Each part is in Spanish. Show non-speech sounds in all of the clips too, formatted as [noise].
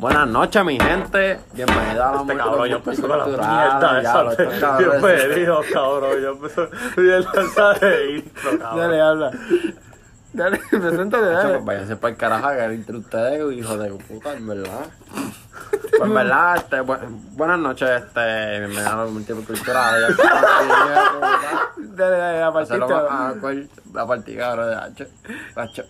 Buenas noches, mi gente. Bienvenido a la Este cabrón, yo empecé con la mierda esa. cabrón. Yo empecé esa de intro, [laughs] cabrón. Dale, habla. Dale, [laughs] preséntate, dale. pues váyanse para el carajo que entre ustedes, hijo de puta, en verdad. [laughs] Pues en verdad, este, bu- buenas noches, este, bienvenido a la multicultural. Dale, dale, la partida. la partida, cabrón, de Hacho.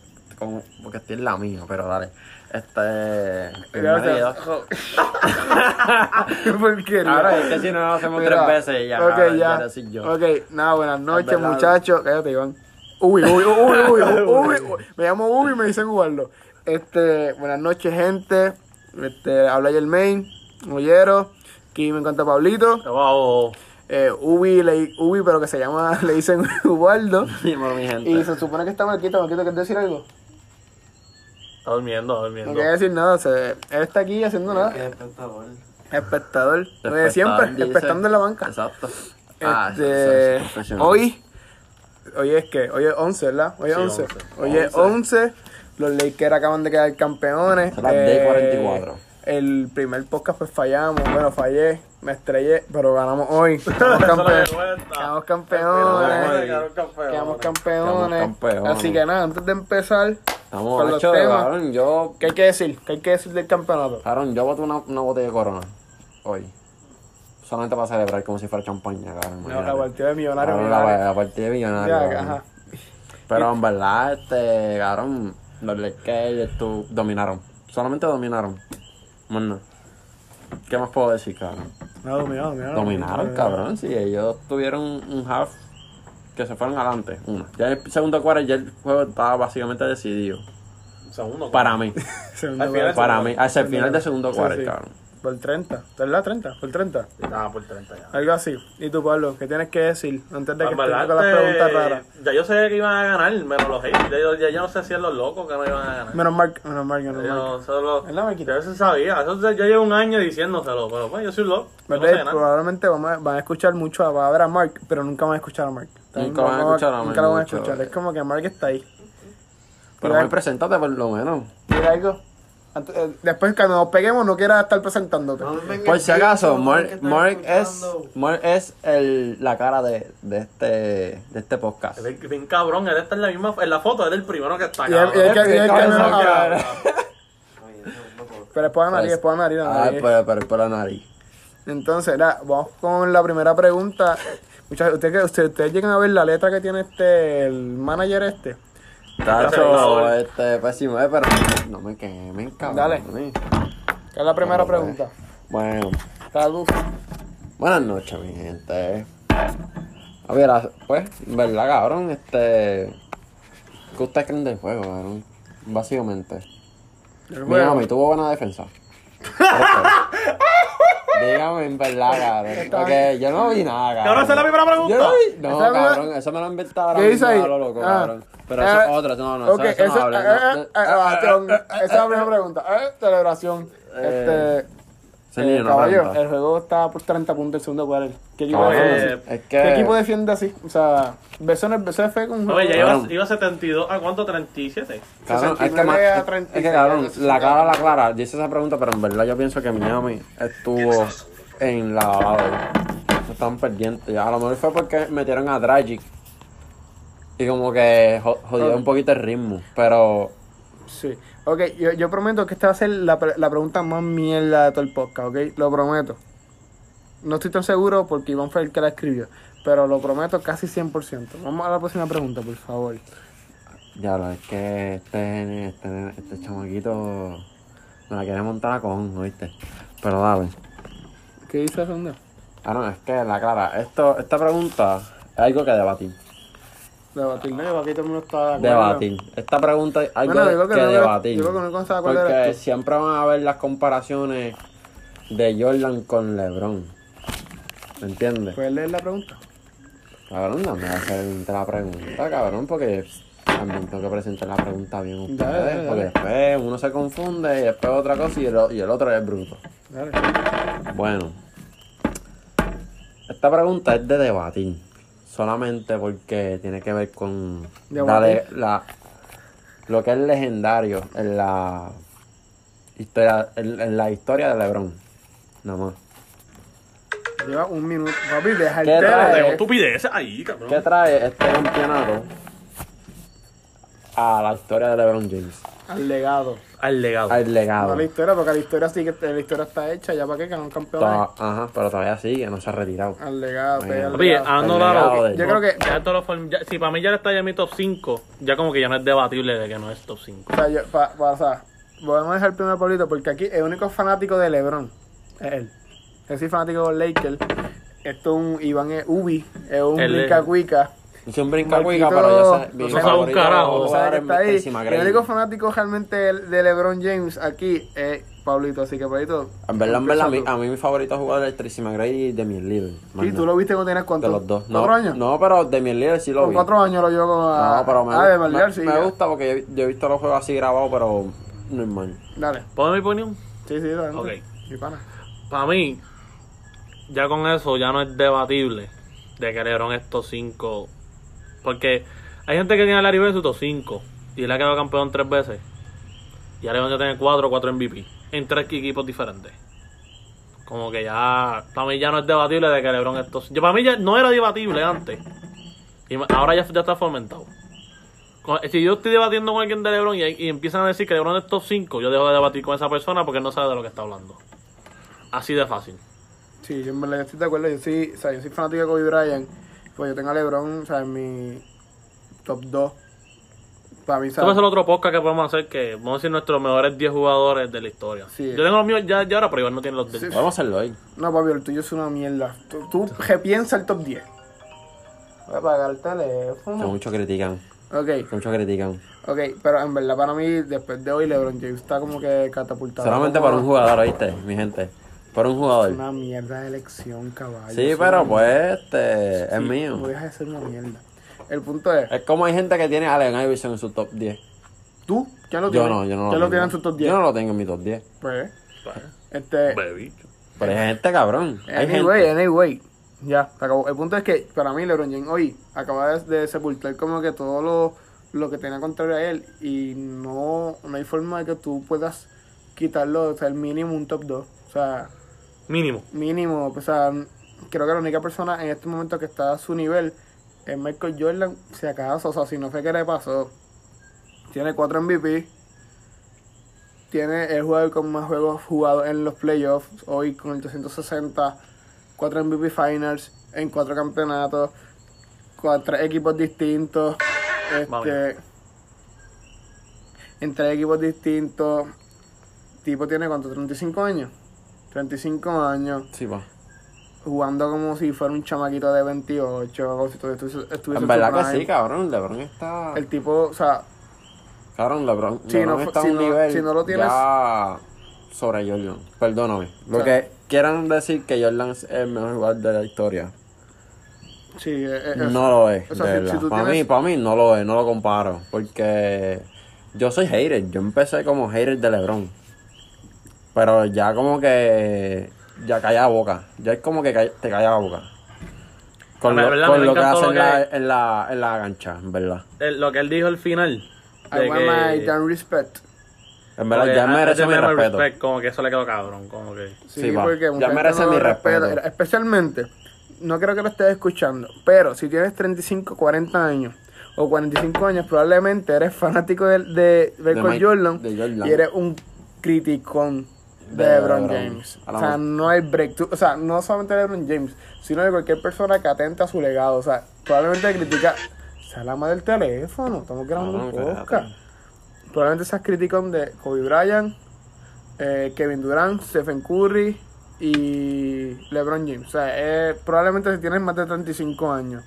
Porque estoy en la mía, pero dale. Este. [laughs] Qué porquería. Ahora es que si no lo hacemos Mira, tres veces ya, Ok, ya. quiero decir yo. Ok, nada, buenas noches, muchachos. Cállate, Iván. Uy, uy, uy, uy, uy, uy, uy. Me llamo Ubi y me dicen Ubaldo. Este, buenas noches, gente. Este, habla Germain, Mollero. Aquí me encanta Pablito. Wow. Eh, Ubi, le, Ubi, pero que se llama, [laughs] le dicen Ubaldo. Dímelo, mi gente. Y se supone que está Marquito. Marquito, ¿quieres decir algo? Está durmiendo, está No durmiendo. quiere decir nada. Se, él está aquí haciendo nada. Espectador. Oye, siempre, dice. espectando en la banca. Exacto. Ah, eso- Este, eso es profesional. hoy, hoy es que, hoy es 11, ¿verdad? Hoy es Sí, 11. 11. Hoy es 11. Los Lakers acaban de quedar campeones. Son las Eh, D44. El primer podcast pues fallamos, bueno, fallé, me estrellé, pero ganamos hoy. Quedamos campeones. Quedamos campeones. Quedamos campeones. campeones. Así que nada, antes de empezar, Estamos con los temas. cabrón. Yo, ¿qué hay que decir? ¿Qué hay que decir del campeonato? cabrón, yo boté una, una botella de corona hoy. Solamente para celebrar como si fuera champaña, cabrón. No, la partida de millonario. Cabrón, la, la partida de millonario. Ya, ajá. Pero en verdad, este, cabrón, los Lakers dominaron. Solamente dominaron. Bueno, ¿qué más puedo decir, cabrón? No, dominaron, dominaron. Dominaron, cabrón. Sí, ellos tuvieron un half que se fueron adelante. Una. Ya en el segundo cuarto ya el juego estaba básicamente decidido. Segundo. Para mí. [laughs] Segundo Al final, lugar. Para mí. Hacia el final del segundo Sí, cuarto, sí. cabrón. Por 30, ¿verdad? 30, por 30. Ah, por 30 ya. Algo así. ¿Y tú, Pablo? ¿Qué tienes que decir antes de que En verdad, estemos con las este, preguntas raras? Ya yo sé que iban a ganar, menos los haters. Ya, yo- ya yo no sé si es los locos que no iban a ganar. Menos mal, menos mal, menos mal. Yo solo. Es la Marquita. Yo eso sabía. Eso ya llevo un año diciéndoselo. Pero pues yo soy loco. Yo no. Probablemente vamos a- van a escuchar mucho a, a ver a Mark, pero nunca van a escuchar a Mark. Nunca van a escuchar a Mark Nunca lo van a escuchar. Es como que Mark está ahí. Pero hoy preséntate por lo menos. Mira algo. Antes- eh, Después cuando nos peguemos no quieras estar presentándote. Por si acaso, Mark, Mark es, Mark es el, la cara de, de, este, de este podcast. Él es bien cabrón. Él está en la misma. En la foto, él es el primero que está. Y que- que menos habla. Pero después a nariz, Pues- después a nariz, Ah, pero, pero por la nariz. Entonces, vamos con la primera pregunta. Muchachos, ¿ustedes, ustedes, ustedes llegan a ver la letra que tiene este, el manager este. Tacho, este, pésimo, eh, pero no me quemen, cabrón. Dale. Que es la primera Ah, pues. pregunta. Bueno, Salud. buenas noches, mi gente. A ver, pues, verdad, cabrón, este... ¿Qué ustedes creen del juego, cabrón? Básicamente. Dígame, juego. tuvo buena defensa. [laughs] Dígame, en verdad, cabrón. Porque yo no vi nada, cabrón. Esa es la primera pregunta. Yo no vi. No, Esa es la- cabrón, eso me lo han inventado ahora ¿Qué dice mismo ahí? a lo loco, Ah. cabrón. Pero eso Eh, es otra, no, no, Ok, eso, eso no habla. eh, eh, eh, Esa es la primera pregunta. Eh, celebración. Eh, Este. Eh, caballo, el juego está por 30 puntos el segundo cuarto. ¿Qué equipo, defiende así? es ¿Qué equipo defiende así? O sea, Beso es fe con un Oye, ya iba, iba 72. ¿A cuánto? 37. Cabrón, es que, 69 ma- a es- 36, es que cabrón, la cara la clara, dice esa pregunta, pero en verdad yo pienso que Miami estuvo en la. Estaban pendientes. A lo mejor fue porque metieron a Dragic. Y como que jo- jodió un poquito el ritmo. Pero Sí. Ok, yo, yo prometo que esta va a ser la, la pregunta más mierda de todo el podcast, ¿ok? Lo prometo. No estoy tan seguro porque Iván fue el que la escribió, pero lo prometo casi 100%. Vamos a la próxima pregunta, por favor. ya lo es que este, este, este chamaquito me la quiere montar a con, ¿oíste? Pero dale. ¿Qué dice segunda? Ah, no, es que la clara, esto, esta pregunta es algo que debatir. Debatir, ¿no? Aquí todo el mundo está de acuerdo. Debatir. Esta pregunta algo Bueno, yo que, que debatir. yo creo que no consta de Porque siempre van a haber las comparaciones de Jordan con LeBron. ¿Me entiendes? ¿Puedes leer la pregunta? Cabrón, no me va a hacer la pregunta, cabrón, porque también tengo que presentar la pregunta bien ustedes. Dale, dale, Porque después uno se confunde y después otra cosa y el, y el otro es bruto. Dale. Bueno, esta pregunta es de debatir. Solamente porque tiene que ver con Debatir. darle la, lo que es legendario en la historia, en, en la historia de LeBron. Nada más. Lleva un minuto. Papi, deja el ¿Qué trae? Estupideces ahí, cabrón. ¿Qué trae este campeonato a la historia de LeBron James? Al legado. Al legado. Al legado. No a la historia, porque la historia sí que la historia está hecha. Ya para qué ganar un campeón. Ajá, pero todavía sigue, no se ha retirado. Al legado, Bueno. al legado. claro. legado de- Yo creo que- Ya todos los form- ya- si para mí ya está ya en mi top 5, ya como que ya no es debatible de que no es top 5. O sea, yo, pa, pa- o sea, vamos a dejar primero Pablito porque aquí el único fanático de LeBron es él. Yo soy fanático de Lakers. Esto es un Iván es Ubi, es un cuica. Es un brinca pero yo sé, no sabe un carajo. El único fanático realmente de, de LeBron James aquí es Pablito. Así que Pablito. En verdad, en verdad, a mí, a mi favorito jugador es Tracy McGrady y Demian Lillard. ¿Y tú lo viste cuando tenías De cuánto? los dos. ¿Cuatro no, años? No, pero Demian Lillard sí lo vi. cuatro años lo llevo a. No, pero me, Ah, de me- Valdear, sí. me gusta porque yo, yo he visto los juegos así grabados, pero normal. Dale. ¿Puedo mi opinión? Sí, sí, dale. Ok. Mi pana. Para mí, ya con eso ya no es debatible de que LeBron es top 5. Porque hay gente que tiene a Larry Bird en su top 5 y él ha quedado campeón tres veces. Y a LeBron ya tiene 4 o 4 MVP en tres equipos diferentes. Como que ya, para mí ya no es debatible de que LeBron es top 5. Para mí ya no era debatible antes. Y ahora ya, ya está fomentado. Si yo estoy debatiendo con alguien de LeBron y, empiezan a decir que LeBron es top 5, yo dejo de debatir con esa persona porque no sabe de lo que está hablando. Así de fácil. Sí, yo en verdad estoy de acuerdo. Yo soy, o sea, yo soy fanático de Kobe Bryant. Pues yo tengo a LeBron, o sea, en mi top 2. Para mí, Esto va a ser otro podcast que podemos hacer que vamos a decir nuestros mejores 10 jugadores de la historia. Sí. Yo tengo los míos ya, ya ahora, pero igual no tiene los de Sí. Podemos hacerlo hoy. No, papi, el tuyo es una mierda. Tú, tú repiensa el top 10. Voy a apagar el Que teléfono. muchos critican. Ok, Que muchos critican. ok, pero en verdad para mí, después de hoy, LeBron James está como que catapultado. Solamente para un jugador, ¿oíste? Mi gente. Para un Es jugador. una mierda de elección, caballo. Sí, Es pero pues, este, es Sí, mío. No deja de ser una mierda. El punto es, Es como hay gente que tiene a Allen Iverson en su top 10. ¿tú? ¿Quién lo Yo tiene? no, yo no lo ¿Quién lo tengo. tiene en su top 10? Yo no lo tengo en mi top 10. Pues, este... Bebicho. Pero hay gente cabrón. Hay Anyway, gente. anyway. Ya, se acabó. El punto es que para mí LeBron James hoy acaba de, de sepultar como que todo lo, lo que tenía contrario a él y no, no hay forma de que tú puedas quitarlo, o sea, el mínimo un top 2. O sea, Mínimo. mínimo, o sea, creo que la única persona en este momento que está a su nivel es Michael Jordan, si acaso, o sea, si no sé qué le pasó. Tiene 4 MVP. Tiene el jugador con más juegos jugados en los playoffs, hoy con el 260, 4 MVP Finals en 4 campeonatos, tres equipos distintos, este, en tres equipos distintos. Tipo tiene cuánto, 35 años. 35 años, Sí, pa. jugando como si fuera un chamaquito de 28, como si todavía estuviese, estuviese En verdad que sí, cabrón. LeBron está. El tipo, o sea, Cabrón, LeBron, Si LeBron no- está a si un no- nivel si no lo tienes- ya sobre Jordan. Perdóname. Lo O sea- que quieran decir que Jordan es el mejor jugador de la historia. sí, eh, eh, No lo es, o sea, de si- para tienes- mí, para mí no lo es, no lo comparo. Porque yo soy hater. Yo empecé como hater de LeBron. Pero ya como que ya calla la boca. Ya es como que calla- te calla la boca. Con lo, con lo que hace lo en, la, en, la, en la cancha, en verdad. El- lo que él dijo al final. I want que- my damn respect. En verdad, Porque ya merece mi respeto. respect, como que eso le quedó cabrón. Como que. Sí, porque Ya merece no mi respeto. Especialmente, no creo que lo estés escuchando, pero si tienes 35, 40 años o 45 años, probablemente eres fanático de, de Michael Jordan, de Jordan. y eres un criticón de, De LeBron LeBron. James. O sea, no hay break. Tú- o sea, no solamente de LeBron James, sino de cualquier persona que atenta a su legado. O sea, probablemente critica. Se la madre del teléfono, estamos grabando No, un no, podcast. Probablemente seas criticón de Kobe Bryant, eh, Kevin Durant, Stephen Curry y LeBron James. O sea, eh, probablemente si tienes más de 35 años.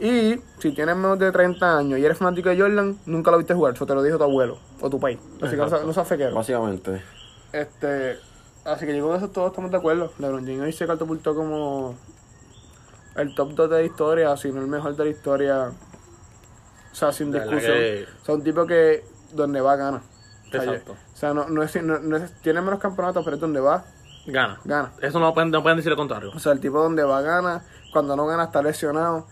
Y si tienes menos de 30 años y eres fanático de Jordan, nunca lo viste jugar. Eso te lo dijo tu abuelo o tu país. Así que no, seas- no fequero. Básicamente. Este, así que yo con eso todos estamos de acuerdo. LeBron James hoy se catapultó como el top 2 de la historia, si no el mejor de la historia. O sea, sin discusión. que- O sea, un tipo que donde va gana. Exacto. O sea, no, no es, no, no es- tiene menos campeonatos, pero es donde va, Gana. gana. Eso no pueden, no pueden decir lo contrario. O sea, el tipo donde va gana, cuando no gana está lesionado.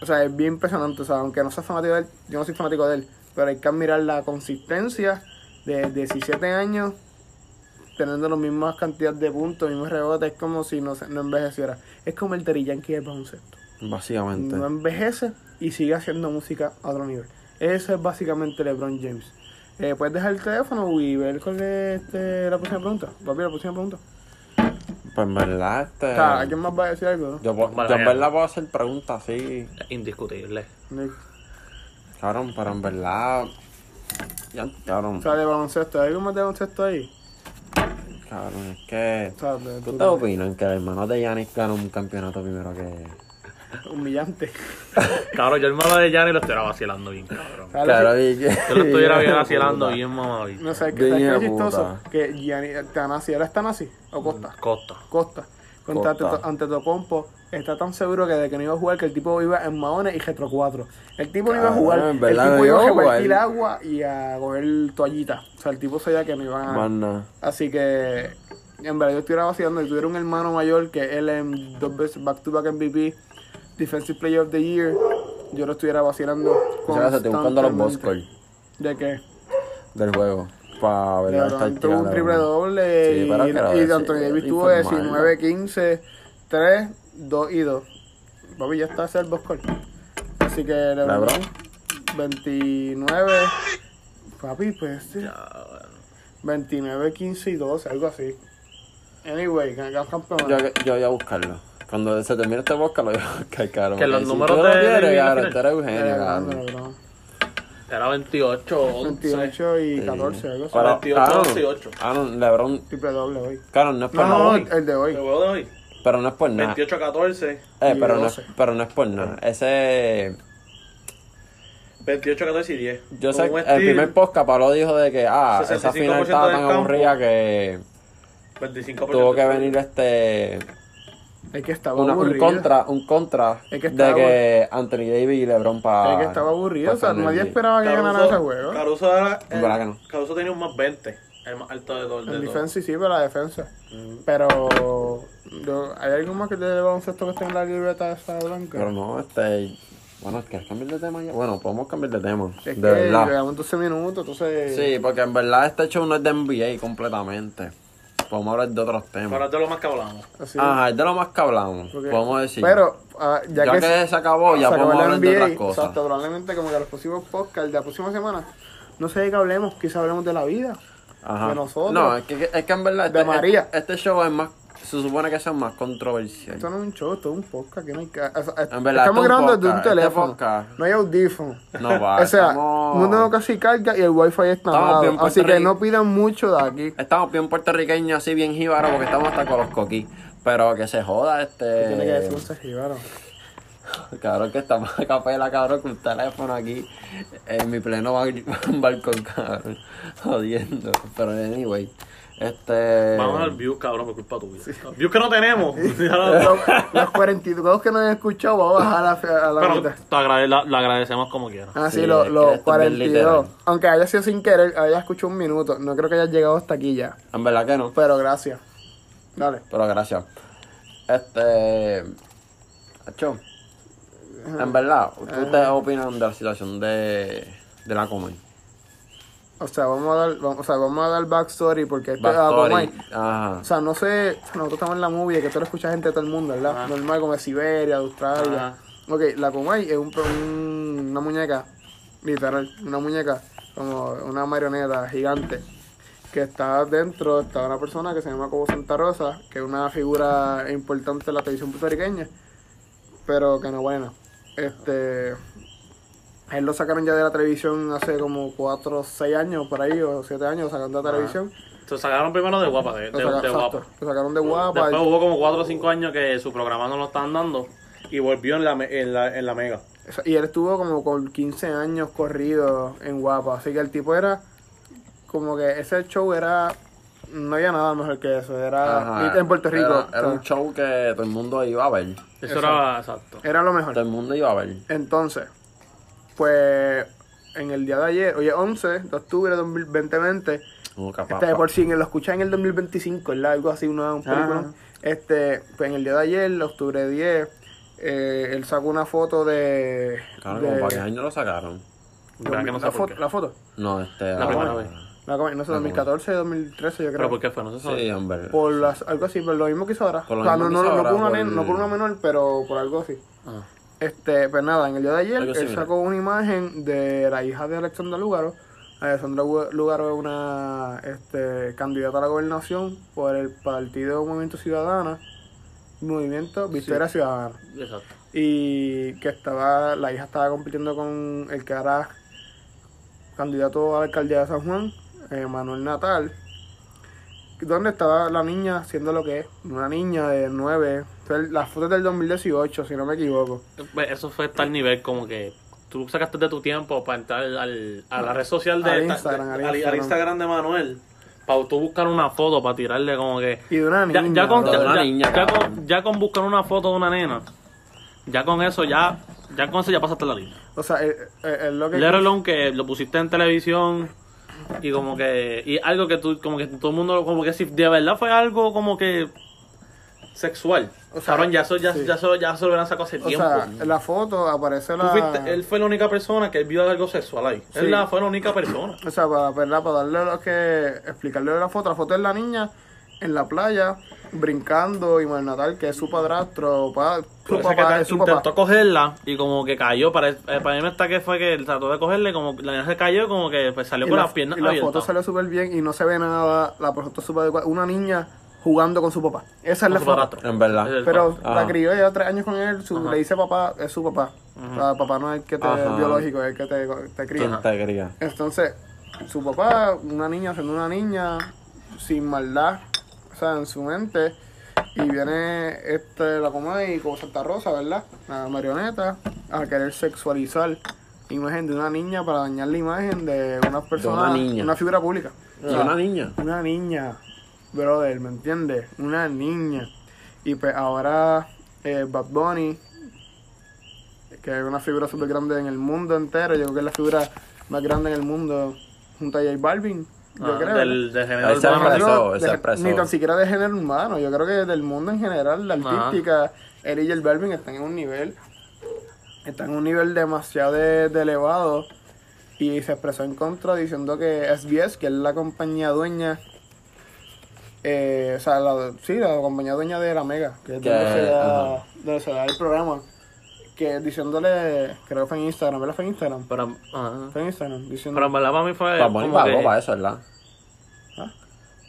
O sea, es bien impresionante. O sea, aunque no seas fanático de él, yo no soy fanático de él, pero hay que admirar la consistencia de 17 años teniendo la misma cantidad de puntos, mismos rebotes, es como si no, se- no envejeciera. Es como el Terry Yankee del baloncesto. Básicamente. No envejece y sigue haciendo música a otro nivel. Eso es básicamente LeBron James. Eh, Puedes dejar el teléfono y ver cuál es este, la próxima pregunta. Papi, la próxima pregunta. Pues en verdad, este. O sea, ¿alguien más va a decir algo? Yo, Vale, yo en verdad puedo hacer preguntas así, Indiscutible. cabrón, pero en verdad. Ya, cabrón. O sea, de baloncesto. ¿Hay algo más de baloncesto ahí? Cabrón, es que. ¿Tú de- te opinas que el hermano de Yanis ganó un campeonato primero que.? [laughs] humillante. Cabrón, yo el malo de Gianni lo estuviera vacilando bien, cabrón. ¿Sabes Claro, lo que- y que- Yo lo estuviera bien [laughs] vacilando bien mamadito. No sé, ¿qué Bien ¿sabes qué es chistoso? Que Gianni, Tanasi, ¿era Tanasi o Costa? Costa. Costa. Contra. Ante- Antetokounmpo está tan seguro que de que no iba a jugar que el tipo iba en maones y retro 4. El tipo no iba a Cabrón, jugar, en el tipo no iba a repartir agua y a coger toallita. O sea, el tipo sabía que no iba a. Así que, en verdad, yo estuviera vacilando. Si tuviera un hermano mayor que él en dos veces back-to-back MVP, Defensive Player of the Year, yo lo estuviera vacilando. Sea, se te buscando los ¿De qué? del juego. Para ver la LeBron tuvo un triple doble Sí, y, lo y de- Anthony Davis sí, tuvo informal, 19, 15, 3, 2 y 2. Papi, ya está es el score. Así que LeBron, LeBron. 29. Papi, pues sí. Ya, bueno. 29, 15 y 12, algo así. Anyway, ganamos campeón. Yo, yo voy a buscarlo. Cuando se termine este podcast lo voy a buscar, cabrón. Que los números lo de- de quieres, cabrón, tú eres Eugenio, cabrón. Era 28, 11. 28 y Sí. 14, algo así. Pero, 28, cabrón, 18. cabrón, LeBron, Triple doble hoy. cabrón, no es por No, nada. no, hoy. el de hoy. ¿El juego de hoy? Pero no es por nada. 28 14. Eh, y pero, no es, 12. pero no es por nada. Ese. 28 14 y 10. Yo sé, un el steal, primer podcast Pablo dijo de que, ah, esa 65% final estaba tan campo. aburrida que 25% tuvo que venir este. Es que estaba una- un aburrido. contra, un contra Es que de que Anthony Davis y LeBron para. Es que estaba aburrido. O sea, nadie esperaba que ganara ese juego. Caruso era. Es que no. Caruso tenía un más 20. El más alto de todo. de En defensa sí, pero la defensa. Pero yo- ¿hay algo más que de baloncesto que esté en la libreta esa blanca? Pero no, este. Bueno, ¿quieres cambiar de tema ya? Bueno, podemos cambiar de tema. es de que verdad. llevamos 12 minutos, entonces... Sí, porque en verdad este show no es de NBA completamente. Podemos hablar de otros Pero temas. es de lo más que hablamos. así. Ajá, es de lo más que hablamos. Porque- Podemos decir. Pero, ah, ya, ya, que, que, se acabó, ya se podemos la hablar de NBA, otras cosas. Exacto, probablemente como que los próximos podcasts de la próxima semana, no sé de qué hablemos, quizá hablemos de la vida. Ajá. de nosotros. No, es que, es que en verdad De este, María. Este, este show es más. Se supone que sea más controversial. Esto no es un show, esto es un podcast, que no hay que... o sea, En verdad, estamos grabando desde un este teléfono, no hay audífono. No va, [laughs] o sea, estamos- no tengo casi carga y el wifi está bien así que no pidan mucho de aquí. Estamos bien puertorriqueños, así bien jíbaros, porque estamos hasta con los coquí. Pero que se joda este. Tiene que decir un Sergio, [laughs] Cabrón, que estamos a capela, cabrón, con un teléfono aquí en mi pleno ba- [laughs] balcón, cabrón. Jodiendo. Pero anyway, este. Vamos al views, cabrón, por culpa tuya. Views que no tenemos. Lo- [laughs] Los, los 42 que no han escuchado, vamos a bajar a la, a la Pero mitad. te agrade- la- lo agradecemos como quieras. Ah, sí, Sí, los bien 42. literal. Aunque haya sido sin querer, haya escuchado un minuto. No creo que hayas llegado hasta aquí ya. En verdad que no. Pero gracias. Dale. Pero gracias. Este. Hacho, En verdad, ¿ustedes opinan de la situación de, de la Comay? O sea, vamos a dar, vamos, o sea, vamos a dar backstory porque este Backstory. Ajá. O sea, no sé, nosotros estamos en la movie que tú lo escuchas gente de todo el mundo, ¿verdad? Ajá. Normal como de Siberia, de Australia. Ajá. Ok, la Kumai es un, un- una muñeca, literal, una muñeca, como una marioneta gigante, que está dentro, está una persona que se llama como Santa Rosa, que es una figura importante en la televisión puertorriqueña, pero que no buena. Este, él lo sacaron ya de la televisión hace como 4 o 6 años, por ahí, o 7 años, sacando de la televisión. Se sacaron primero de guapa, de, Lo, de- saca- de exacto, guapa. lo sacaron de guapa. Después hubo como 4 o 5 años que su programa no lo estaban dando y volvió en la, me- en la, en la mega. Y él estuvo como con 15 años corrido en Guapa. Así que el tipo era como que ese show era. No había nada mejor que eso. Era Ajá. en Puerto Rico. Era, o sea, era un show que todo el mundo iba a ver. Eso era exacto. era lo Todo mejor. el mundo iba a ver. Entonces, pues en el día de ayer, oye, 11 de octubre de 2020, Como capaz. este, por si lo escuchan en el 2025, ¿verdad? Algo así, una, un película. Este, pues en el día de ayer, octubre 10, eh, él sacó una foto de. Claro, de- como para qué año lo sacaron. ¿Verdad que no sé la, por foto, qué? la foto. No, este. La primera ahora. vez. La Comay, no sé, 2014, 2013 yo creo. ¿Pero por qué fue? No se sabe. Sí, hombre. Por las, algo así, por lo mismo que hizo ahora. Por lo o sea, mismo no, que no, no, por una por- no por una menor, pero por algo así. Ah. Este, pues nada, en el día de ayer él sacó una imagen de la hija de Alexandra Lugaro. Alexandra Lugaro es una este, candidata a la gobernación por el Partido Movimiento Ciudadana, Movimiento Victoria Ciudadana. Exacto. Y que estaba, la hija estaba compitiendo con el que era candidato a la alcaldía de San Juan, eh, Manuel Natal, donde estaba la niña haciendo lo que es, una niña de 9, la foto es del 2018, si no me equivoco. Pues Eso fue tal nivel como que tú sacaste de tu tiempo para entrar al, a la red social de, Al de- Instagram, al al- al Instagram. De Manuel para tú buscar una foto para tirarle como que Y de una ya, niña. ya con, bro. De una ya- niña, ya cabrón. con ya con buscar una foto de una nena ya con eso ya ya con eso ya pasaste la línea O sea, es, es- es lo que... let alone que lo pusiste en televisión y como que y algo que tú como que todo el mundo como que si de verdad fue algo como que sexual O sea, Cabrón, ya eso ya, sí. ya eso ya se lo hubieran sacado hace O tiempo sea, en la foto aparece la... fuiste- él fue la única persona que vio algo sexual ahí. Sí. Él la, fue la única persona. O sea, para, ¿verdad? para darle lo que... Explicarle la foto. La foto es la niña en la playa, brincando, y Natal, que es su padrastro, pa- su papá, ta- es su intentó papá. cogerla y como que cayó. Para, eh, para mí me está que fue que él trató de cogerle, como la niña se cayó, como que pues, salió Y con la, las piernas y la abiertas. foto sale súper bien y no se ve nada. La foto súper adecuada. Una niña jugando con su papá. Esa es Con la foto. padrastro. En verdad. El Pero la crió lleva tres años con él. Su, le dice papá, es su papá. O sea, papá no es el que te Ajá. biológico, es el que te, te cría. ¿Quién te quería? Entonces, su papá, una niña siendo una niña, sin maldad, o sea, en su mente, y viene este, la Comay como Santa Rosa, ¿verdad? La marioneta, a querer sexualizar la imagen de una niña para dañar la imagen de una persona, una figura pública. O ¿Y sea, una niña? Una niña, brother, ¿me entiendes? Una niña. Y pues ahora eh, Bad Bunny, que es una figura súper grande en el mundo entero, yo creo que es la figura más grande en el mundo junto a J Balvin, yo Ah, creo. del, del género urbano. expresó, ese expresó. Ni tan siquiera de género humano, yo creo que del mundo en general, la Ajá. artística, él y J Balvin están en un nivel, están en un nivel demasiado de, de elevado y se expresó en contra diciendo que SBS, que es la compañía dueña, eh, o sea, la, sí, la compañía dueña de la Mega, que es Que- donde se, da, donde se da el programa, que diciéndole, creo que fue en Instagram, ¿verdad? Fue en Instagram. Pero, ajá. Fue en Instagram, diciendo... pero en verdad para mí fue Para como pagó que- para eso, ¿verdad? ¿Ah?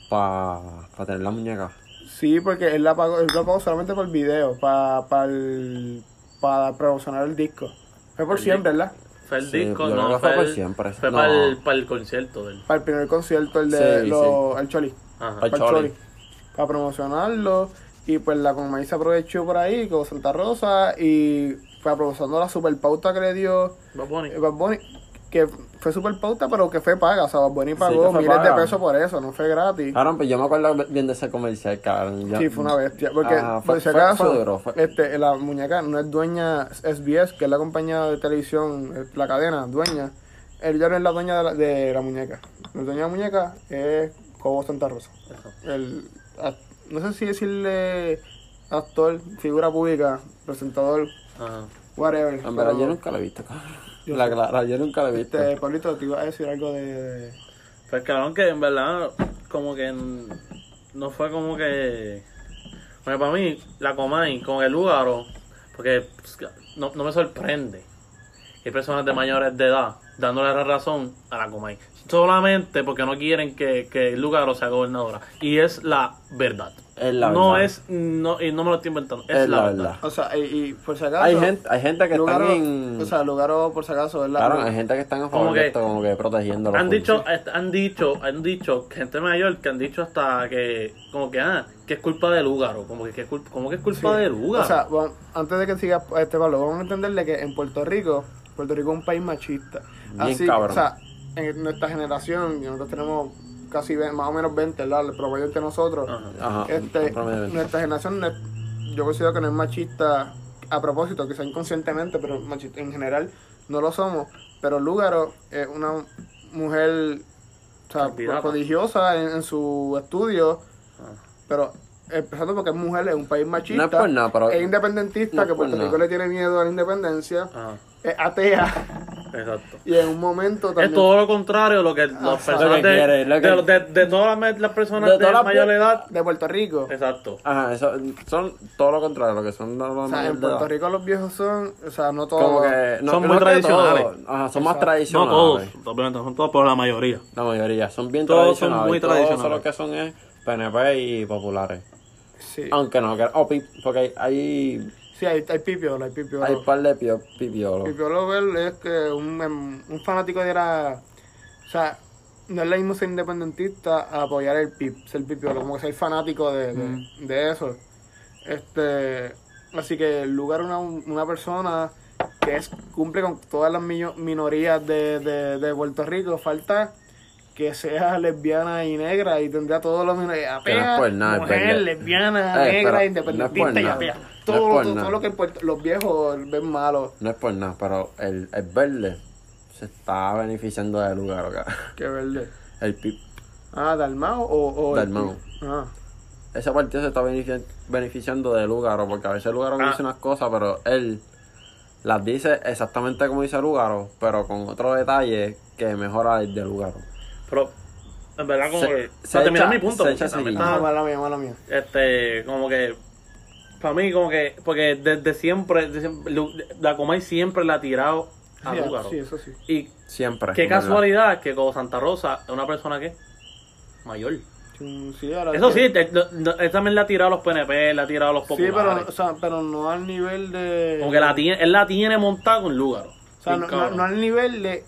Para tener la muñeca. Sí, porque él la pagó, él la pagó solamente por video, para para promocionar el disco. Fue por El siempre, ¿verdad? Fue el Sí, disco, yo no, que fue, fue por el, siempre. Fue No. para, el, para el concierto del. Para el primer concierto, el de Sí, lo- el Choli. Ajá. Para el Choli. Choli. Para promocionarlo. Y pues la Comay se aprovechó por ahí con Santa Rosa y fue aprovechando la super pauta que le dio Bad Bunny. eh, Bad Bunny, que fue super pauta, pero que fue paga. O sea, Bad Bunny pagó miles paga. de pesos por eso, no fue gratis. Cabrón, pues yo me acuerdo bien de ese comercial, cabrón. Sí, fue una bestia. Porque, Ajá, fue- por si acaso, fue duro, fue- Este, la muñeca no es dueña SBS, que es la compañía de televisión, eh, la cadena, dueña. Él ya no es la dueña de la, de la muñeca. La dueña de la muñeca es Cobo Santa Rosa. El, a- no sé si decirle actor, figura pública, presentador, Ajá. whatever. En verdad, pero, yo nunca lo he visto, cabrón. Yo La clara, yo nunca lo he visto. Este, Pablito, te iba a decir algo de... Pues cabrón que en verdad como que no fue como que bueno, para mí la Comay con el Lugaro porque pues, no, no me sorprende que hay personas de mayores de edad dándole la razón a la Comay solamente porque no quieren que, que el Lugaro sea gobernadora y es la verdad Es la no verdad. es no y no me lo estoy inventando es, Es la, la verdad, verdad. O sea, y, y por si acaso... Hay gente, hay gente que Lugaro- están en... O sea, Lugaro, por si acaso, ¿verdad? Claro, hay gente que están a favor Como de que- esto, como que protegiendo han dicho han dicho han dicho gente mayor que han dicho hasta que como que ah que es culpa del Lugaro como que, que es culpa, como que es culpa Sí. del Lugaro O sea, vamos- antes de que siga este Pablo, vamos a entenderle que en Puerto Rico, Puerto Rico es un país machista. Bien Así, cabrón. o sea, en nuestra generación, nosotros tenemos casi ve- más o menos 20, ¿verdad? El promedio entre nosotros. Ajá. Ajá, Este, nuestra generación, yo considero que no es machista a propósito, quizá inconscientemente, pero machista en general no lo somos. Pero Lúgaro es una mujer o sea, prodigiosa en, en su estudio, Ah. pero empezando porque es mujer, es un país machista, No es por nada, pero- es independentista, no es que Puerto nada. Rico le tiene miedo a la independencia, Ajá. es atea, Exacto. Y en un momento también... Es todo lo contrario a lo que las personas que de, quiere, lo que- de, de- de todas las, las personas De las- mayor edad. De Puerto Rico. Exacto. Ajá, eso, son todo lo contrario, lo que son los O sea, en edad. Puerto Rico los viejos son, o sea, no todos. Como que no, Son no muy tradicionales. todos, Ajá, son más tradicionales. No todos, obviamente, son todos, pero la mayoría. La mayoría, son bien Todos son tradicionales. muy y todos tradicionales. lo que son es PNP y populares. Sí, Aunque no, que, o pi- porque hay, sí hay, hay pipiolo, hay pipiolo. hay par de pio. Pipiolo él es que un, em, un fanático de la... O sea, no es lo mismo ser independentista a apoyar el pip, ser pipiolo, como que ser fanático de, de, de eso. Este, así que en lugar una, una persona que es, cumple con todas las minorías de, de, de Puerto Rico, falta que sea lesbiana y negra y tendría todos los minorías. No nada, es mujer, lesbiana, Eh, negra, no independentista por y nada. No Todo, por todo, nada. todo lo que puerto- los viejos ven malo. No es por nada, pero el, el verde se está beneficiando del lugar acá. Que verde. El pip. Ah, Dalmao o, o Dalmau. Ah, Ese partido se está benefici- beneficiando de Lugaro, porque a veces Lugaro Ah. dice unas cosas, pero él las dice exactamente como dice Lugaro, pero con otro detalle que mejora el de Lugaro. Pero, en verdad, como Se- que. se para terminar mi punto, se echa ah, mala mía, mala mía. este, como que. Para mí, como que. Porque desde siempre. desde siempre Lu- la Comay siempre la ha tirado a Sí, Lugaro. sí, eso sí. Y Siempre. qué verdad. casualidad que como Santa Rosa es una persona que. Mayor. Sí, sí, Eso que- sí, él también le ha tirado a los PNP, le ha tirado a los Sí, populares. pero, o sea, pero no al nivel de. Como que la tiene, él la tiene montada con Lugaro. O sea, no, no, no al nivel de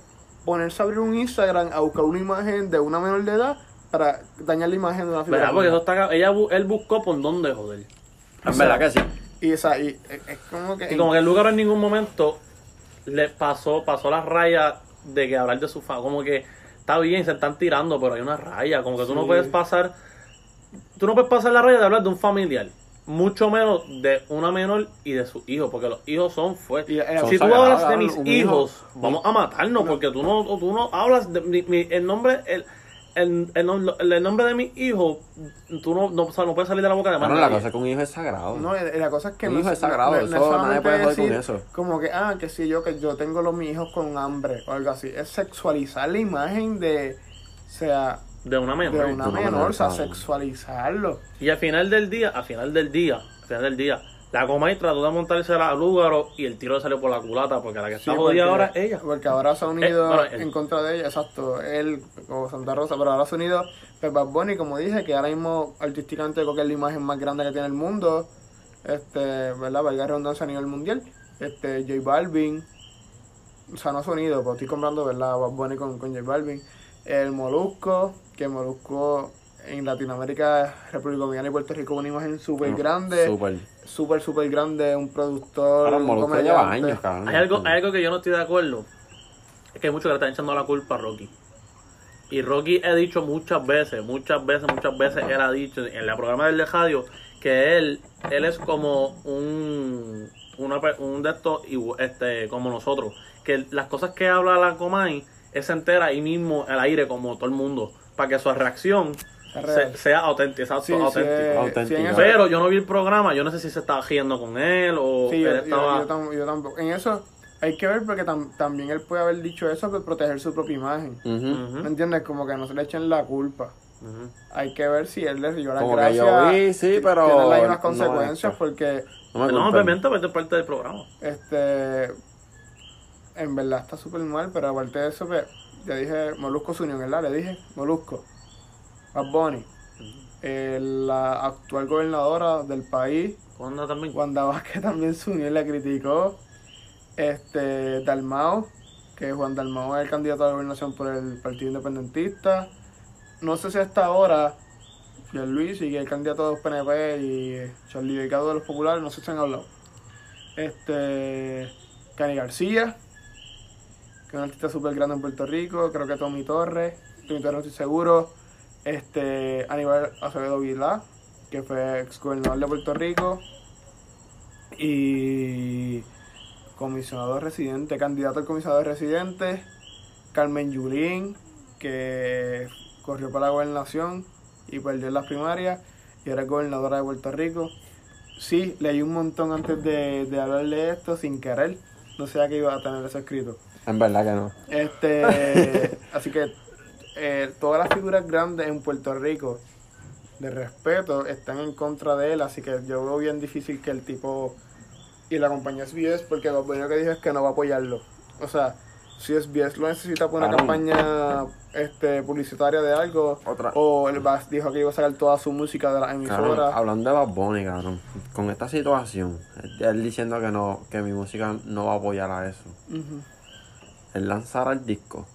ponerse a abrir un Instagram a buscar una imagen de una menor de edad para dañar la imagen de una figura. ¿Verdad? Porque eso está, ella, él buscó por dónde joder. En verdad que sí. Y, o sea, y es es como que. Y como que el lugar en ningún momento le pasó, pasó la raya de que hablar de su fa como que está bien, se están tirando, pero hay una raya, como que tú no puedes pasar, tú no puedes pasar la raya de hablar de un familiar, mucho menos de una menor y de sus hijos, porque los hijos son fuertes. Y, eh, si Son tú hablas de mis hijo. hijos, vamos a matarnos, porque tú no, tú no hablas de mi- mi- el nombre, el, el, el, nom- el nombre de mi hijo, tú no, no, o sea, no puedes salir de la boca de más Bueno, la cosa es que un hijo es sagrado. No, la cosa es que Un no, hijo es- sagrado, no- eso es nadie solamente puede joder con eso. Como que, ah, que si yo, que yo tengo los mis hijos con hambre o algo así. Es sexualizar la imagen de, o sea, de una menor. de una menor, menor, o sea, sexualizarlo. Y al final del día, al final del día, al final del día, la Comay trató de montarse a Lúgaro y el tiro le salió por la culata porque la que está Sí, jodida porque- ahora es ella. Porque ahora se ha unido Eh, bueno, él. en contra de ella, exacto, él como Santa Rosa, pero ahora se ha unido Bad Bunny, como dije, que ahora mismo artísticamente creo que es la imagen más grande que tiene el mundo, este, ¿verdad? Valga redundancia a nivel mundial, este, J Balvin, o sea, no ha unido, pero estoy comprando, ¿verdad? Bad Bunny con, con J Balvin, el Molusco, que Molusco en Latinoamérica, República Dominicana y Puerto Rico una imagen súper grande, Súper. súper, súper grande, un productor, Ahora un Molusco lleva años, cabrón. Hay algo, hay algo que yo no estoy de acuerdo. Es que hay muchos que le están echando la culpa a Rocky. Y Rocky ha dicho muchas veces, muchas veces, muchas veces, él ha dicho en el programa del de radio que él, él es como un, una, un de estos, igu- este, como nosotros. Que las cosas que habla la Comay, él se entera ahí mismo al aire como todo el mundo. Para que su reacción. Se- sea auténtica, exacto, Sí, sí, auténtica. Auténtico. sí, Pero yo no vi el programa, yo no sé si se estaba riendo con él o él yo- estaba... yo yo tampoco. En eso hay que ver porque tam- también él puede haber dicho eso para proteger su propia imagen. ¿Me entiendes? Como que no se le echen la culpa. Hay que ver si él le dio la Como que gracia. yo vi, sí, pero Tiene las mismas consecuencias porque No me No, obviamente, es parte del programa. este en verdad está súper mal, pero aparte de eso, pues, ya dije, Molusco se unió, ¿verdad? Le dije, Molusco, Bad Bunny, eh, la actual gobernadora del país, Wanda también. Wanda Vázquez también se unió y la criticó. Este, Dalmao, que Juan Dalmao es el candidato a la gobernación por el Partido Independentista. No sé si hasta ahora Luis y el candidato de los PNP y Charlie Delgado de los Populares, no sé si han hablado. Este, Cani García, que es un artista súper grande en Puerto Rico. Creo que Tommy Torres, Tommy Torres no estoy seguro. Este, Aníbal Acevedo Vilá, que fue ex gobernador de Puerto Rico. Y comisionado residente, candidato al comisionado residente. Carmen Yulín, que corrió para la gobernación y perdió las primarias y era gobernadora de Puerto Rico. Sí, leí un montón antes de, de hablar de esto sin querer. No sabía que iba a tener eso escrito. En verdad que no. Este, [laughs] así que eh, todas las figuras grandes en Puerto Rico de respeto están en contra de él, así que yo veo bien difícil que el tipo y la compañía SBS, porque lo primero que dijo es que no va a apoyarlo. O sea, si SBS lo necesita por una campaña este, publicitaria de algo, Otra. o él va- dijo que iba a sacar toda su música de las Cabrón, emisoras. hablando de Bad Bunny, cabrón, con esta situación, él, diciendo que no, que mi música no va a apoyar a eso. Ujú. Él lanzará el disco.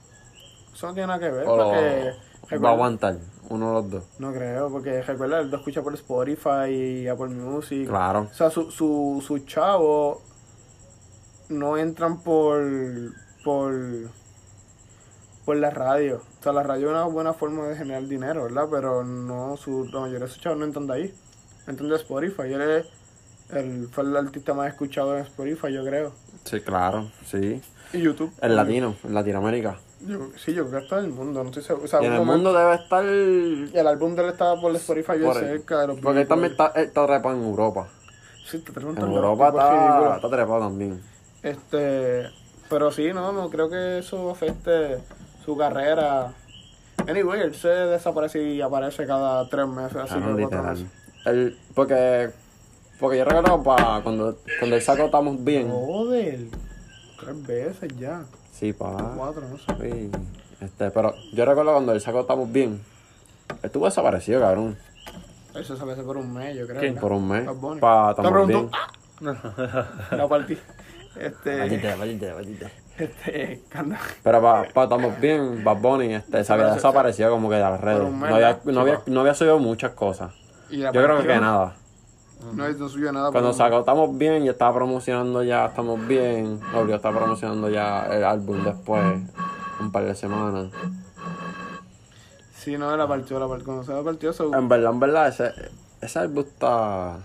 Eso no tiene nada que ver, O porque... va a recuerda- aguantar, uno de los dos. No creo, porque recuerda, él lo escucha por Spotify y Apple Music. Claro. O sea, su, su, su chavo no entran por, por, por la radio. O sea, la radio es una buena forma de generar dinero, ¿verdad? Pero no, su, la mayoría de sus chavos no entran de ahí. Entran de Spotify. Él es, él fue el artista más escuchado en Spotify, yo creo. Sí, claro, sí. Y YouTube. El latino, en Latinoamérica. Yo- sí, yo creo que está en el mundo, no estoy seguro. O sea, Y en el momento- mundo debe estar... y el álbum de él estaba por Spotify bien cerca de los porque él también está, él está trepado en Europa. Sí, te En preguntan, Europa tipo, está, ridículo. está trepado también. Este, pero sí, no, no creo que eso afecte su carrera. Anyway, él se desaparece y aparece cada tres meses, así que cuatro literal. meses. Él, porque, porque yo recuerdo pa, cuando, cuando él sacó Estamos Bien. Joder, tres veces ya, Sí, pa. cuatro, no sé. Sí, Este, pero yo recuerdo cuando él sacó Estamos Bien. Él estuvo desaparecido, cabrón. Él se por un mes, yo creo. ¿Quién? ¿no? Por un mes. Pa, Te Estamos Bien. preguntó, La [laughs] partí. Este, maldita. este, carnal. Pero para pa, Estamos Bien, Bad Bunny, este, se había desaparecido como que de las redes. Por un mes, No había, no, había, no había subido muchas cosas. Y la Yo creo que ¿no? nada. No, no subió nada. Cuando un sacó Estamos Bien, y estaba promocionando ya Estamos Bien. Obvio, estaba promocionando ya el álbum después, un par de semanas. Sí, no, la partió, la partió. Cuando se la partió, eso. En verdad, en verdad, ese, ese álbum está...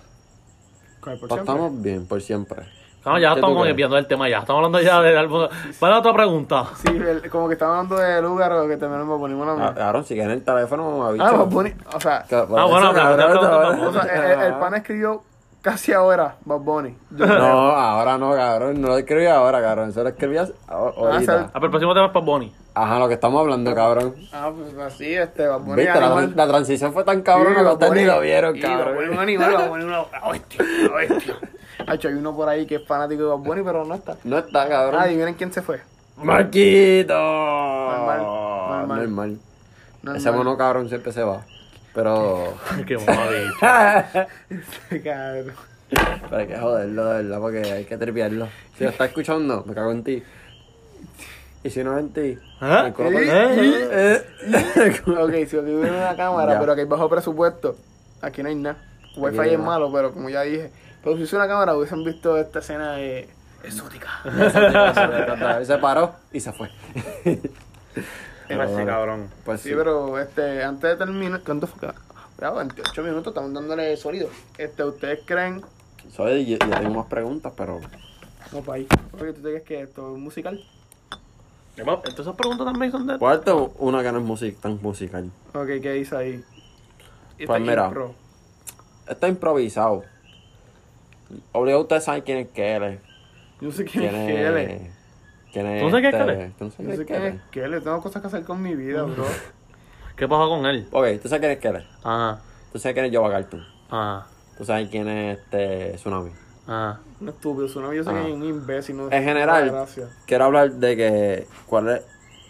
¿Cuál, por pa- siempre? estamos bien, por siempre. Vamos, ya ¿Qué tú estamos viendo el tema ya. Estamos hablando ya del álbum. ¿Cuál es la otra pregunta? Sí, el- como que estaba hablando de lugar o que también me ponimos una Ah, Cabrón, si quieren el teléfono, me Ah, Bad Bunny, o sea, Que- Ah, bueno, cabrón, cabrón. o sea, el, el- pan escribió casi ahora Bad Bunny. Yo- No, ahora no, cabrón. No lo escribí ahora, cabrón. Eso lo escribí a- ahorita. Ah, pero el próximo tema es para Bonnie. Ajá, lo que estamos hablando, cabrón. Ah, pues así, este, Bad Bunny Viste, la, la transición fue tan cabrón que Sí, Bad ustedes ni Bunny- lo vieron, sí, Bad Bunny cabrón. un animal, Bad Bunny una [laughs] una bestia, una bestia. [laughs] Hacho, hay uno por ahí que es fanático de Bad Bunny, pero no está. No está, cabrón. Ah, adivinen quién se fue. Marquito. Normal, normal. Normal. Normal. Ese mono cabrón siempre se va. Pero. [laughs] Qué mamabicho. [laughs] Cabrón. Pero hay que joderlo, de verdad, porque hay que tripearlo. Si lo está escuchando, me cago en ti. Y si no es en ti, ¿Ah? me coloco en- ¿Eh? Eh. Ok, si aquí hubiera una cámara, Ya. pero que hay bajo presupuesto, aquí no hay nada. Wi-Fi es malo, pero como ya dije. Pero si hubiese una cámara, hubiesen visto esta escena de exótica. [laughs] se paró y se fue. Ese cabrón. Pues Sí, sí. pero este, antes de terminar, ¿cuánto fue? Ya, 28 minutos, estamos dándole sólido. Este, ¿ustedes creen? Soy, yo, yo tengo más preguntas, pero. No, pa' ahí. Oye, ¿tú crees que esto es musical? Entonces esas preguntas también son de... Cuarto, una que no es music, tan musical. Ok, ¿qué dice ahí? Pues mira. impro. Está improvisado. Obligado ustedes saben quién es Kele. Yo sé quién Quién es Kele. ¿Quién es? ¿Tú no sabes quién es este- Kele? ¿Tú no sabes Yo sé quién es Kele. Tengo cosas que hacer con mi vida, bro. [laughs] ¿Qué pasó con él? Ok, tú sabes quién es Kele. Ah, Tú sabes quién es Cartoon. ah, Tú sabes quién es este Tsunami. ah. Un estúpido, su novio yo sé Ah. que es un imbécil. No, En general, quiero hablar de que. ¿Cuál es?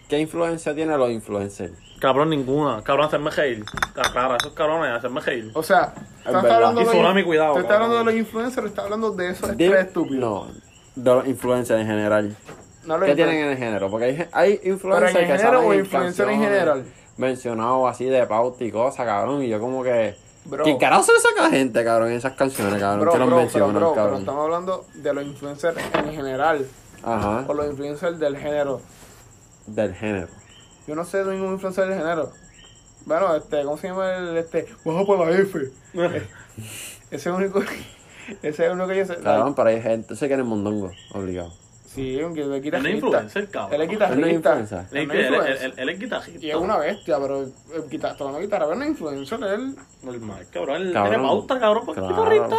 ¿Qué influencia tienen los influencers? Cabrón, ninguna. Cabrón, hacerme. Está rara, esos cabrones, hacerme reír. O sea, ¿estás verdad. hablando Y de Tsunami, cuidado, ¿Tú estás cabrón. hablando de los influencers o estás hablando de esos Dime- tres estúpidos? No, de los influencers en general. No los ¿Qué tienen en el género? Porque hay, hay influencers ¿Pero en que género o en influencer en canciones general? Mencionados así de pauta y cosas, cabrón. Y yo como que... Bro. ¿Qué carajo se saca gente, cabrón, en esas canciones, cabrón? Bro, que los bro, pero, mencionan, bro, pero cabrón. estamos hablando de los influencers en general. Ajá, O los influencers del género. del género. Yo no sé de ningún influencer del género. Bueno, este, ¿cómo se llama el este? Baja por la F. [laughs] ese es el único. Ese es el único que yo sé. Cabrón, pero hay gente, sé que eres mondongo, obligado. Sí, aunque él es Él es guitarrista. influencer, cabrón. Él es guitarrista. Él, es guitarrista. Y es una bestia, pero el guitarra, tocando guitarra, pero no es influencer, él. Normal, cabrón. Él Cabrón. tiene pauta, cabrón, porque es Claro. guitarrista.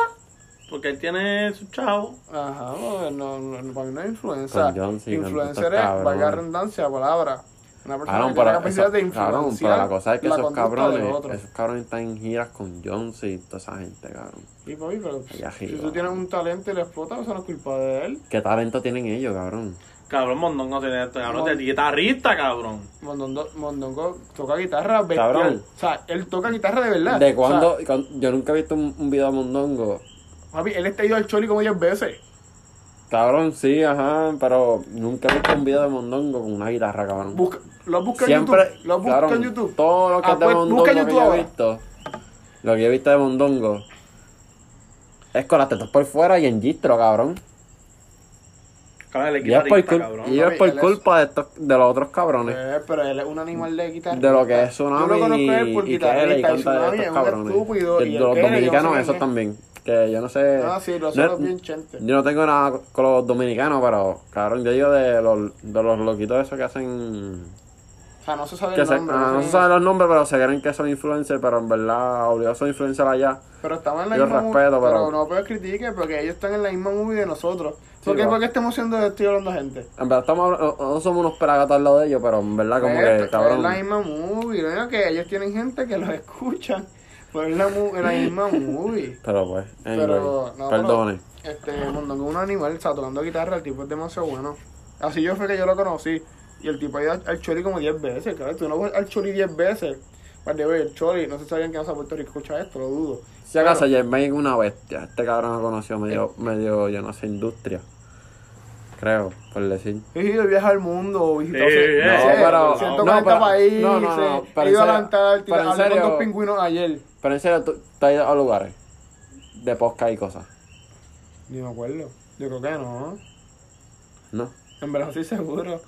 Porque él tiene su chavo. Ajá, no, no, no, para mí no es influencer. Influencer es, valga la redundancia, la palabra. Una persona Cabrón, que tiene la pero, capacidad eso- de cabrón, influenciar pero la cosa es que la esos cabrones, esos cabrones están en giras con Jones y toda esa gente, cabrón. Y papi, pero Allá si arriba. tú tienes un talento y lo explotas, eso no es culpa de él. ¿Qué talento tienen ellos, cabrón? Cabrón, Mondongo tiene esto, cabrón, de guitarrista, cabrón. Mondongo, Mondongo toca guitarra bestial. Cabrón. O sea, él toca guitarra de verdad. ¿De O cuándo? sea, yo nunca he visto un, un video de Mondongo. papi, él está ido al choli como 10 veces. Cabrón, sí, ajá, pero nunca he visto un video de Mondongo con una guitarra, cabrón. Busca, lo busca Siempre, en YouTube. Lo busca cabrón, en YouTube. todo lo que Ah, es de pues, Mondongo busca que yo he visto, lo que yo he visto de Mondongo, es con las tetas por fuera y en gistro, cabrón. Y es por, guitarrista, cul- cabrón. y es Papi, por él es- culpa de, estos, de los otros cabrones. Eh, pero él es un animal de guitarra. De lo que es Yo Tsunami lo conozco a él por y, y y es un estúpido. Los Kelly, yo no sé dominicanos, quién esos es. también. Que yo no sé. Ah, sí, los no- bien chentes. Yo no tengo nada con los dominicanos, pero cabrón, yo digo de los, de los loquitos esos que hacen. O sea, no se sabe Que el se, nombre. ah, no se saben los nombres, pero se creen que son influencers, pero en verdad obligados son influencers allá. Pero estamos en la Yo misma respeto, movie, pero- no puedes criticar porque ellos están en la misma movie de nosotros. ¿Por qué, por qué estamos haciendo esto y hablando a gente? En verdad estamos, no, somos unos pelagatos al lado de ellos, pero en verdad como Esto, que, Es la cabrón. misma movie. Lo único que ellos tienen gente que los [laughs] escuchan. Pero es la, mu- es la misma movie. Pero pues, anyway, Pero, no, perdone. pero, este, Mondongo es un animal, está tocando guitarra, el tipo es demasiado bueno. Así yo fue que yo lo conocí. Y el tipo ha ido al, Choli como 10 veces, claro. Tú no vas al Choli 10 veces. Para de ver, el Choli, no sé si alguien que vas a Puerto Rico escucha esto, lo dudo. Si acaso Jermaine es una bestia. Este cabrón ha conocido medio, medio, yo no sé, industria. Creo, por decir. Sí, sí, viaja al mundo, visitó Sí, ce- no, pero- 140 no, pero- países, no, no, no, pero ido a con dos pingüinos ayer. Pero en serio, tú, tú has ido a lugares de podcast y cosas. Ni me acuerdo, yo creo que no, No. en verdad estoy seguro.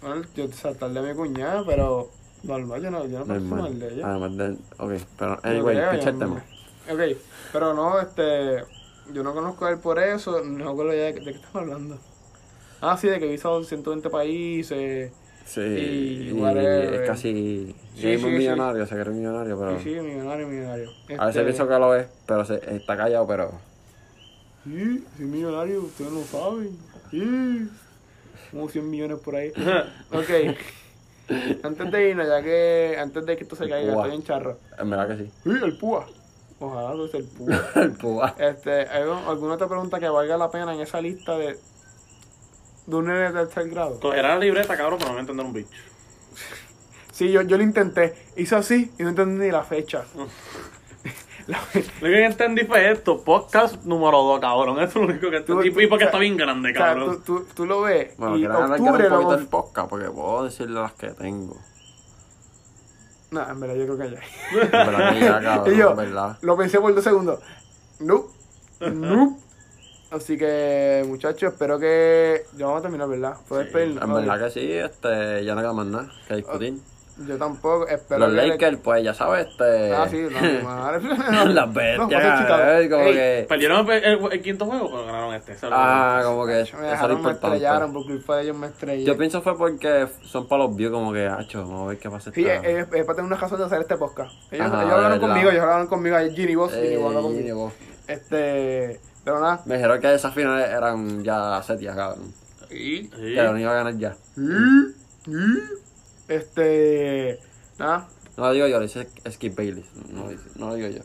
Bueno, yo saltar de mi cuñada, pero normal, yo no, yo no conozco mal. de ella. Además de. Ok, pero anyway, el yo- tema. Ok, pero no, este, yo no conozco a él por eso, no me acuerdo ya de, de qué estamos hablando. Ah, sí, de que visitó 120 países, Sí, y y whatever. es casi. Sí, es sí, un millonario, se cree un millonario, pero. sí, sí, millonario, millonario. A veces Este, pienso que lo es, pero se, está callado, pero. Sí, soy millonario, ustedes no saben. Sí. Como 100 millones por ahí. [laughs] ok. Antes de irnos, ya que antes de que esto se caiga, estoy en charro. En verdad que sí. Sí, el púa. Ojalá tú seas el púa. [laughs] El púa. Este, ¿hay alguna otra pregunta que valga la pena en esa lista de, de un nene de tercer grado? Cogerá la libreta, cabrón, pero no voy a entender un bicho. Sí, yo, yo lo intenté. Hice así y no entendí ni la fecha. [laughs] La- Lo que entendí fue esto, podcast número 2, cabrón. Eso es lo único que Tú- entendí. tú- Y porque o sea, está bien grande, o sea, cabrón. tú, tú, tú lo ves Bueno, y octubre un poquito el podcast porque puedo decirle las que tengo. No, en verdad yo creo que ya. En verdad que ya, cabrón, [laughs] y yo en verdad. lo pensé por dos segundos. No, no. Así que, muchachos, espero que. Ya vamos a terminar, ¿verdad? Puedes pedir. En verdad que sí, este, ya no queda más nada que discutir. Yo tampoco. Espero Los que. Lakers, pues ya sabes, este. Ah, sí, no. [laughs] Las bestias, No, fue eh, como Ey, que. Perdieron el, el- el quinto juego, pero ganaron este. eso es lo Ah, como que Me eso era me estrellaron, importante. por culpa de ellos me estrellé. Yo pienso fue porque son para los views, como que, hacho, vamos a ver qué pasa. Sí, esta- es, es- es para tener una razón de hacer este podcast. Ellos, Ajá, ellos hablaron conmigo, ellos hablaron conmigo, ayer Ginny Boss, Ginny Eh, Boss conmigo. Gini Boss. Este, pero nada. Me dijeron que esas finales eran ya setias, cabrón. Y. Que no iba a ganar ya. y, y, este, nada. No lo digo yo, lo dice Skip Bailey. No, lo dice- no lo digo yo.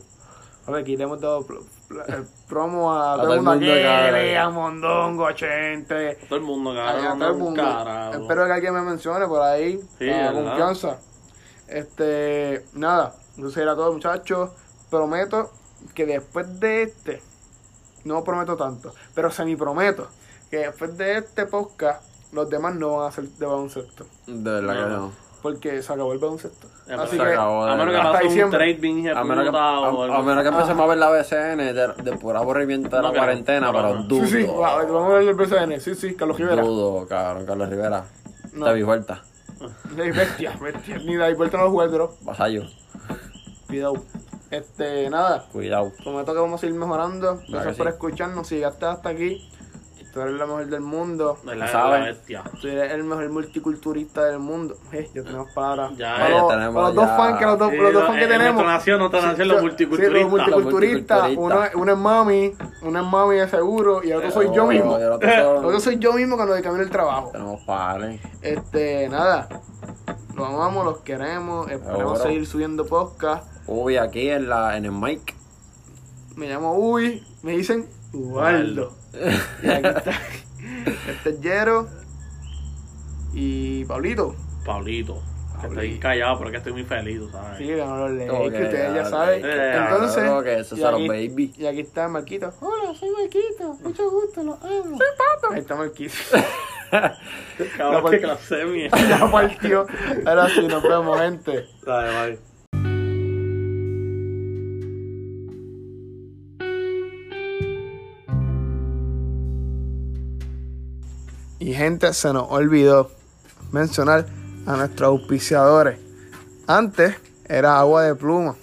A ver, pl- pl- eh, promo a, todo todo el el mundo aquí, a Mondongo, a Chente, Todo el mundo, a, cabrón. todo el mundo. Carajo. Espero que alguien me mencione por ahí, Sí, ¿verdad? confianza. Este, nada, entonces era todo, muchachos. Prometo que después de este, no prometo tanto, pero semi prometo que después de este podcast, los demás no van a ser de baloncesto, De verdad No, que no. porque se acabó el baloncesto. Así pero se que, acabó, de A menos que pase un diciembre. trade bien A menos que, a, a menos que empecemos Ajá. a ver la BCN de, de pura aburrimiento de No la cuarentena, pero no. dudo. sí, sí, va- vamos a ver el BCN, sí, sí, Carlos Rivera. Dudo, cabrón, Carlos Rivera. No. Te vi vuelta. Ey, Bestia, bestia, ni de ahí vuelta no lo bro. Vasallo. Cuidado. Este, nada, Cuidado. prometo que vamos a ir mejorando. Gracias por sí. escucharnos. Si llegaste hasta aquí, tú eres lo mejor del mundo. De la, ¿Sabes? la bestia. Tú eres el mejor multiculturista del mundo. Eh, ya tenemos palabras. Ya, para ya los, tenemos para los dos fans que los dos, Sí, los dos fans que en tenemos. nuestra nación, nuestra nación, los Sí, multiculturistas. los multiculturistas. Los Uno, multiculturistas. uno es mami, uno es mami de seguro y el otro soy yo mismo. El otro El soy yo mismo cuando de camino al trabajo. Tenemos padres. Este, nada. Los amamos, los queremos. Esperemos Seguro. seguir subiendo podcast. Uy, aquí en, la, en el mic. Me llamo Uy, me dicen Ubaldo. Y aquí está. Este es Jero. Y Pablito. Pablito. Que estoy callado, pero que estoy muy feliz, tú ¿sabes? Sí, ganó los Lakers, Ok, que ustedes ya saben. eh, Entonces, aquí- baby. Y aquí está Marquito. Hola, soy Marquito. Mucho gusto, los amo. Soy Pato. Ahí está Marquito. [laughs] Cabrón, par- clase [laughs] ya partió. Ahora sí, nos vemos, gente. Dale, bye. Y gente, se nos olvidó mencionar a nuestros auspiciadores. Antes era agua de pluma,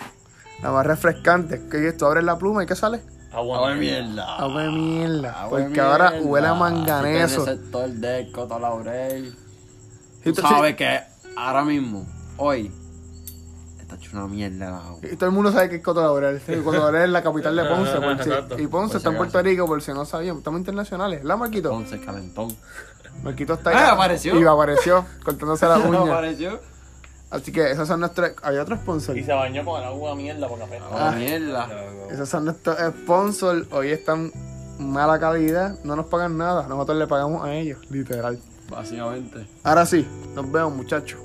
la más refrescante. Que tú abres la pluma y ¿qué sale? Agua mierda. Agua de mierda. Agua porque ahora huele a manganeso. que en el sector de Coto Laurel. Tú sabes que ahora mismo, hoy, está hecho una mierda el agua. Y todo el mundo sabe que es Coto Laurel. Sí, Coto Laurel es la capital de [laughs] Ponce. por si- y Ponce Por está en si Puerto. Rico, por si no sabían. Estamos internacionales. ¿La Marquito? Ponce calentón. Marquito está ahí. Ah, apareció. Y apareció, cortándose la [laughs] uña. apareció? Así que esos son nuestros. Hay otro sponsor. Y se bañó con el agua mierda porque apesta. Agua Ah. mierda. Esos son nuestros sponsors. Hoy están mala calidad. No nos pagan nada. Nosotros le pagamos a ellos, literal. Básicamente. Ahora sí, nos vemos, muchachos.